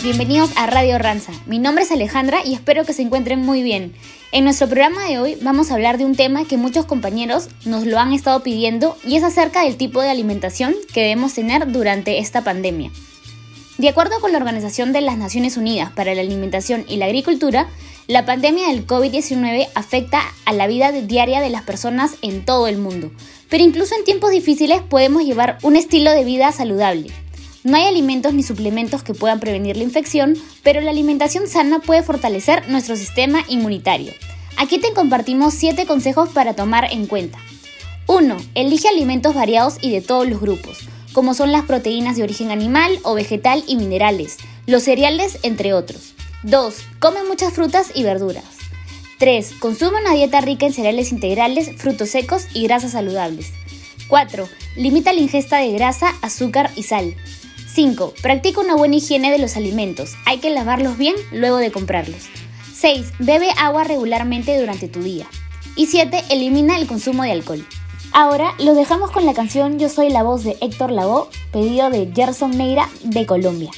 bienvenidos a Radio Ranza. Mi nombre es Alejandra y espero que se encuentren muy bien. En nuestro programa de hoy vamos a hablar de un tema que muchos compañeros nos lo han estado pidiendo y es acerca del tipo de alimentación que debemos tener durante esta pandemia. De acuerdo con la Organización de las Naciones Unidas para la Alimentación y la Agricultura, la pandemia del COVID-19 afecta a la vida diaria de las personas en todo el mundo, pero incluso en tiempos difíciles podemos llevar un estilo de vida saludable. No hay alimentos ni suplementos que puedan prevenir la infección, pero la alimentación sana puede fortalecer nuestro sistema inmunitario. Aquí te compartimos 7 consejos para tomar en cuenta. 1. Elige alimentos variados y de todos los grupos, como son las proteínas de origen animal o vegetal y minerales, los cereales, entre otros. 2. Come muchas frutas y verduras. 3. Consume una dieta rica en cereales integrales, frutos secos y grasas saludables. 4. Limita la ingesta de grasa, azúcar y sal. 5. Practica una buena higiene de los alimentos. Hay que lavarlos bien luego de comprarlos. 6. Bebe agua regularmente durante tu día. Y 7. Elimina el consumo de alcohol. Ahora los dejamos con la canción Yo soy la voz de Héctor Lavoe, pedido de Gerson Neira de Colombia.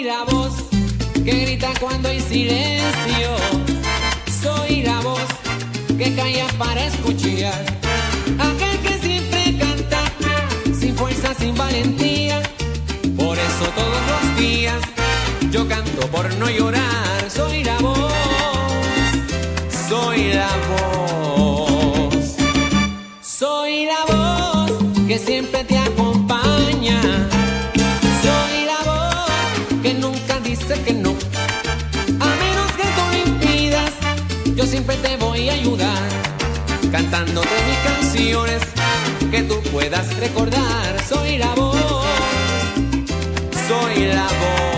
Soy la voz que grita cuando hay silencio. Soy la voz que calla para escuchar. Aquel que siempre canta sin fuerza, sin valentía. Por eso todos los días yo canto por no llorar. Soy la voz, soy la voz, soy la voz que siempre te acompaña. Que nunca dice que no. A menos que tú lo impidas, yo siempre te voy a ayudar. Cantándote mis canciones que tú puedas recordar. Soy la voz, soy la voz.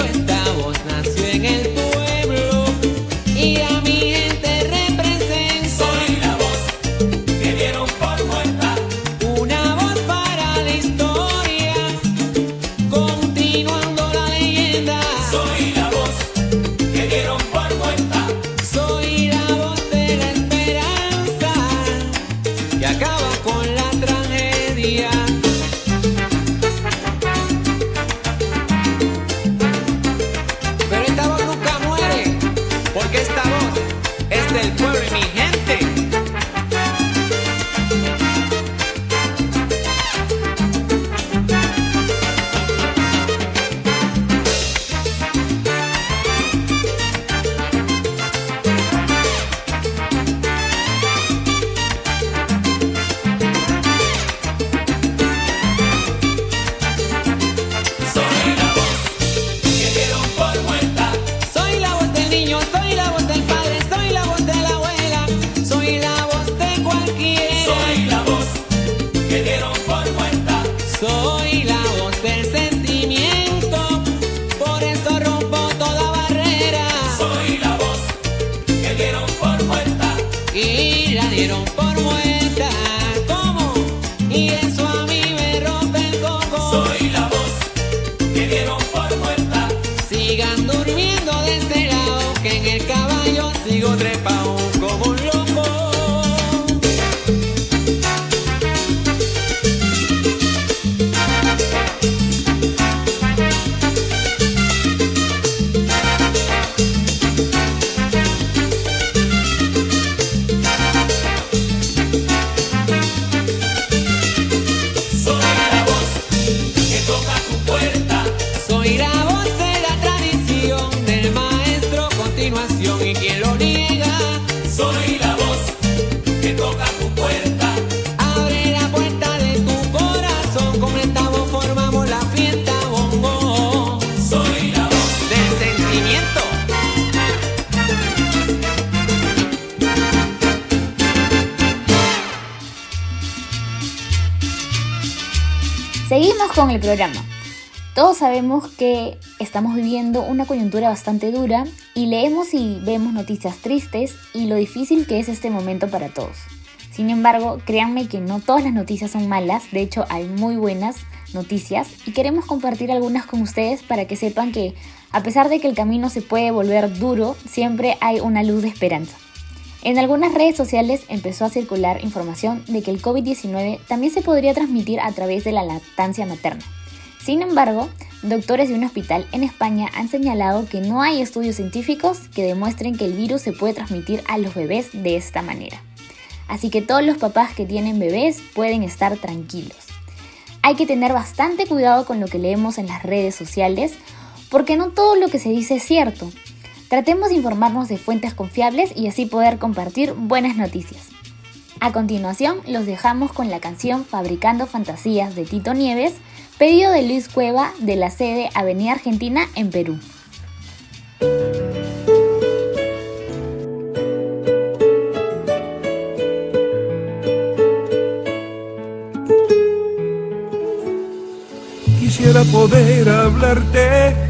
Pero esta trepa. Con el programa. Todos sabemos que estamos viviendo una coyuntura bastante dura y leemos y vemos noticias tristes y lo difícil que es este momento para todos. Sin embargo, créanme que no todas las noticias son malas, de hecho hay muy buenas noticias y queremos compartir algunas con ustedes para que sepan que a pesar de que el camino se puede volver duro, siempre hay una luz de esperanza. En algunas redes sociales empezó a circular información de que el COVID-19 también se podría transmitir a través de la lactancia materna. Sin embargo, doctores de un hospital en España han señalado que no hay estudios científicos que demuestren que el virus se puede transmitir a los bebés de esta manera. Así que todos los papás que tienen bebés pueden estar tranquilos. Hay que tener bastante cuidado con lo que leemos en las redes sociales porque no todo lo que se dice es cierto. Tratemos de informarnos de fuentes confiables y así poder compartir buenas noticias. A continuación, los dejamos con la canción Fabricando Fantasías de Tito Nieves, pedido de Luis Cueva de la sede Avenida Argentina en Perú. Quisiera poder hablarte,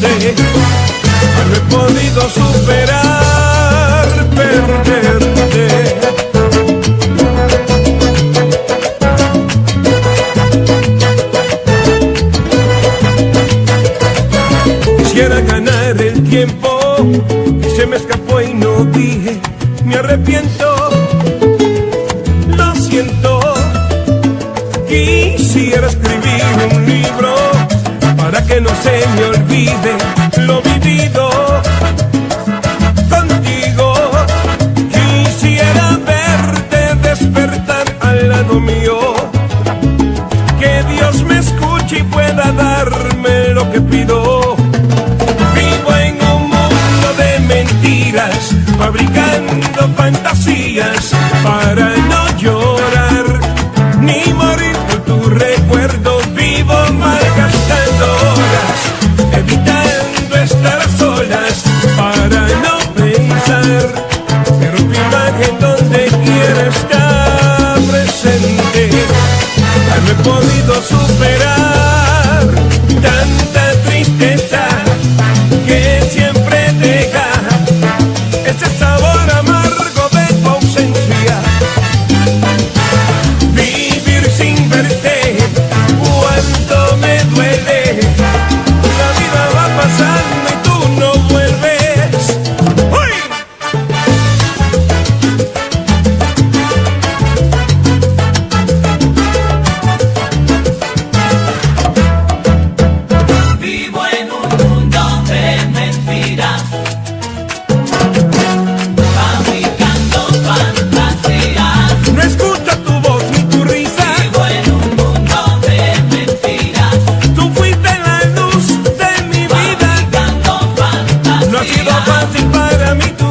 presente. No he podido superar perderte. Quisiera ganar el tiempo que se me escapó y no dije, me arrepiento, lo siento. Quisiera escribir un libro para que no se me lo vivido contigo. Quisiera verte despertar al lado mío, que Dios me escuche y pueda darme lo que pido. Vivo en un mundo de mentiras, fabricando fantasías para para no pensar. para mí tú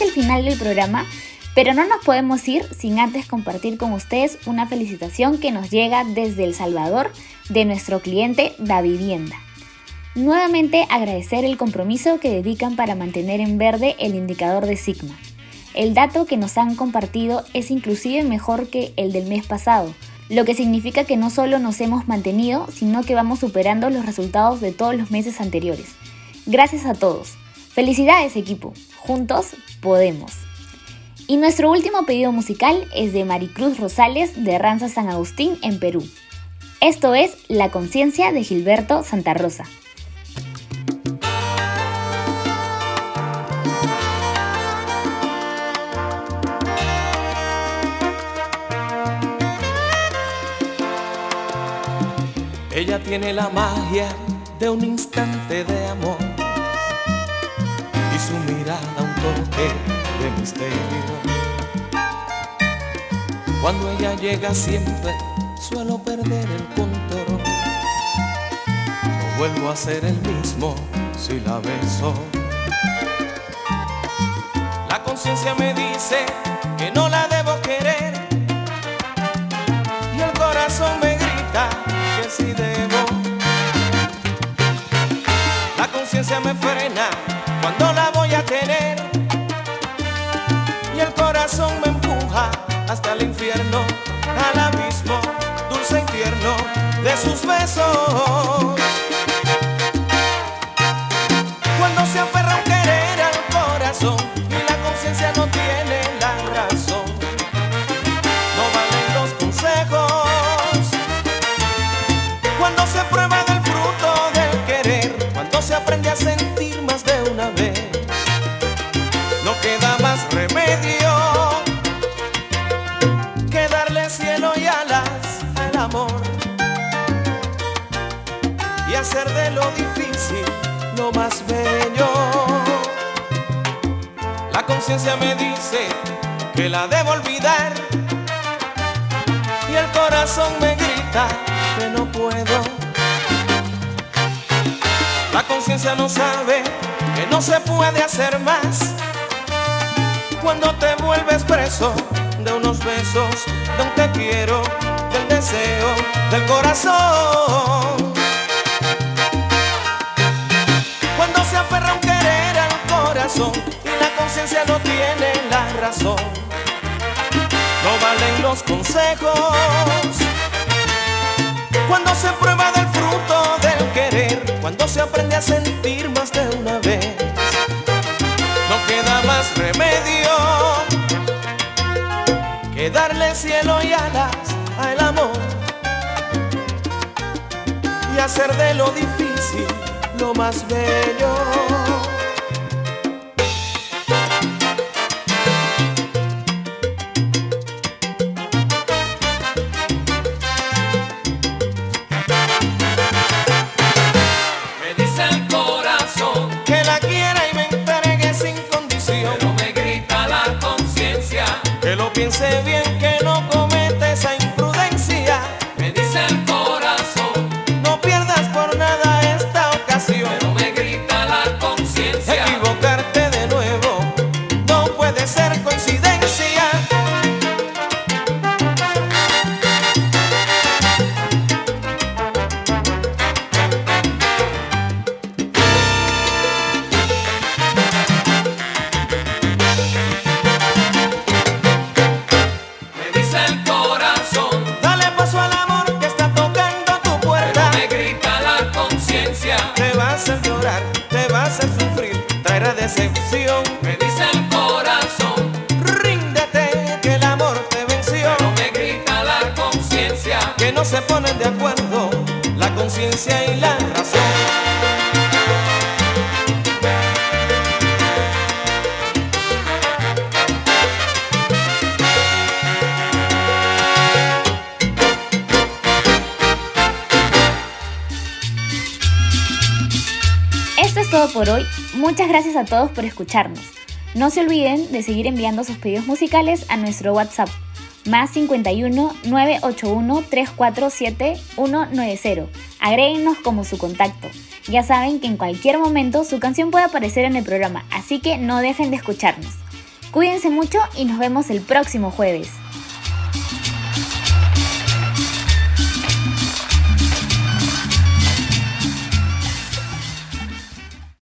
casi al final del programa, pero no nos podemos ir sin antes compartir con ustedes una felicitación que nos llega desde El Salvador de nuestro cliente Da Vivienda. Nuevamente agradecer el compromiso que dedican para mantener en verde el indicador de Sigma. El dato que nos han compartido es inclusive mejor que el del mes pasado, lo que significa que no solo nos hemos mantenido, sino que vamos superando los resultados de todos los meses anteriores. Gracias a todos. Felicidades equipo. Juntos podemos. Y nuestro último pedido musical es de Maricruz Rosales de Ranza San Agustín en Perú. Esto es La conciencia de Gilberto Santa Rosa. Ella tiene la magia de un instante de amor su mirada un toque de misterio. Cuando ella llega siempre suelo perder el control. No vuelvo a ser el mismo si la beso. La conciencia me dice que no la debo querer y el corazón me grita que sí debo. La conciencia me frena corazón me empuja hasta el infierno, al abismo dulce y tierno de sus besos. Cuando se aferra un querer al corazón y la conciencia no tiene la razón, no valen los consejos. Cuando se prueba del fruto del querer, cuando se aprende a sentir hacer de lo difícil lo más bello. La conciencia me dice que la debo olvidar y el corazón me grita que no puedo. La conciencia no sabe que no se puede hacer más cuando te vuelves preso de unos besos, de un te quiero, del deseo, del corazón. No tiene la razón, no valen los consejos. Cuando se prueba del fruto del querer, cuando se aprende a sentir más de una vez, no queda más remedio que darle cielo y alas al amor y hacer de lo difícil lo más bello. Piense bien, sempre se todo por hoy. Muchas gracias a todos por escucharnos. No se olviden de seguir enviando sus pedidos musicales a nuestro WhatsApp más 51 981 347 190. Agréguenos como su contacto. Ya saben que en cualquier momento su canción puede aparecer en el programa, así que no dejen de escucharnos. Cuídense mucho y nos vemos el próximo jueves.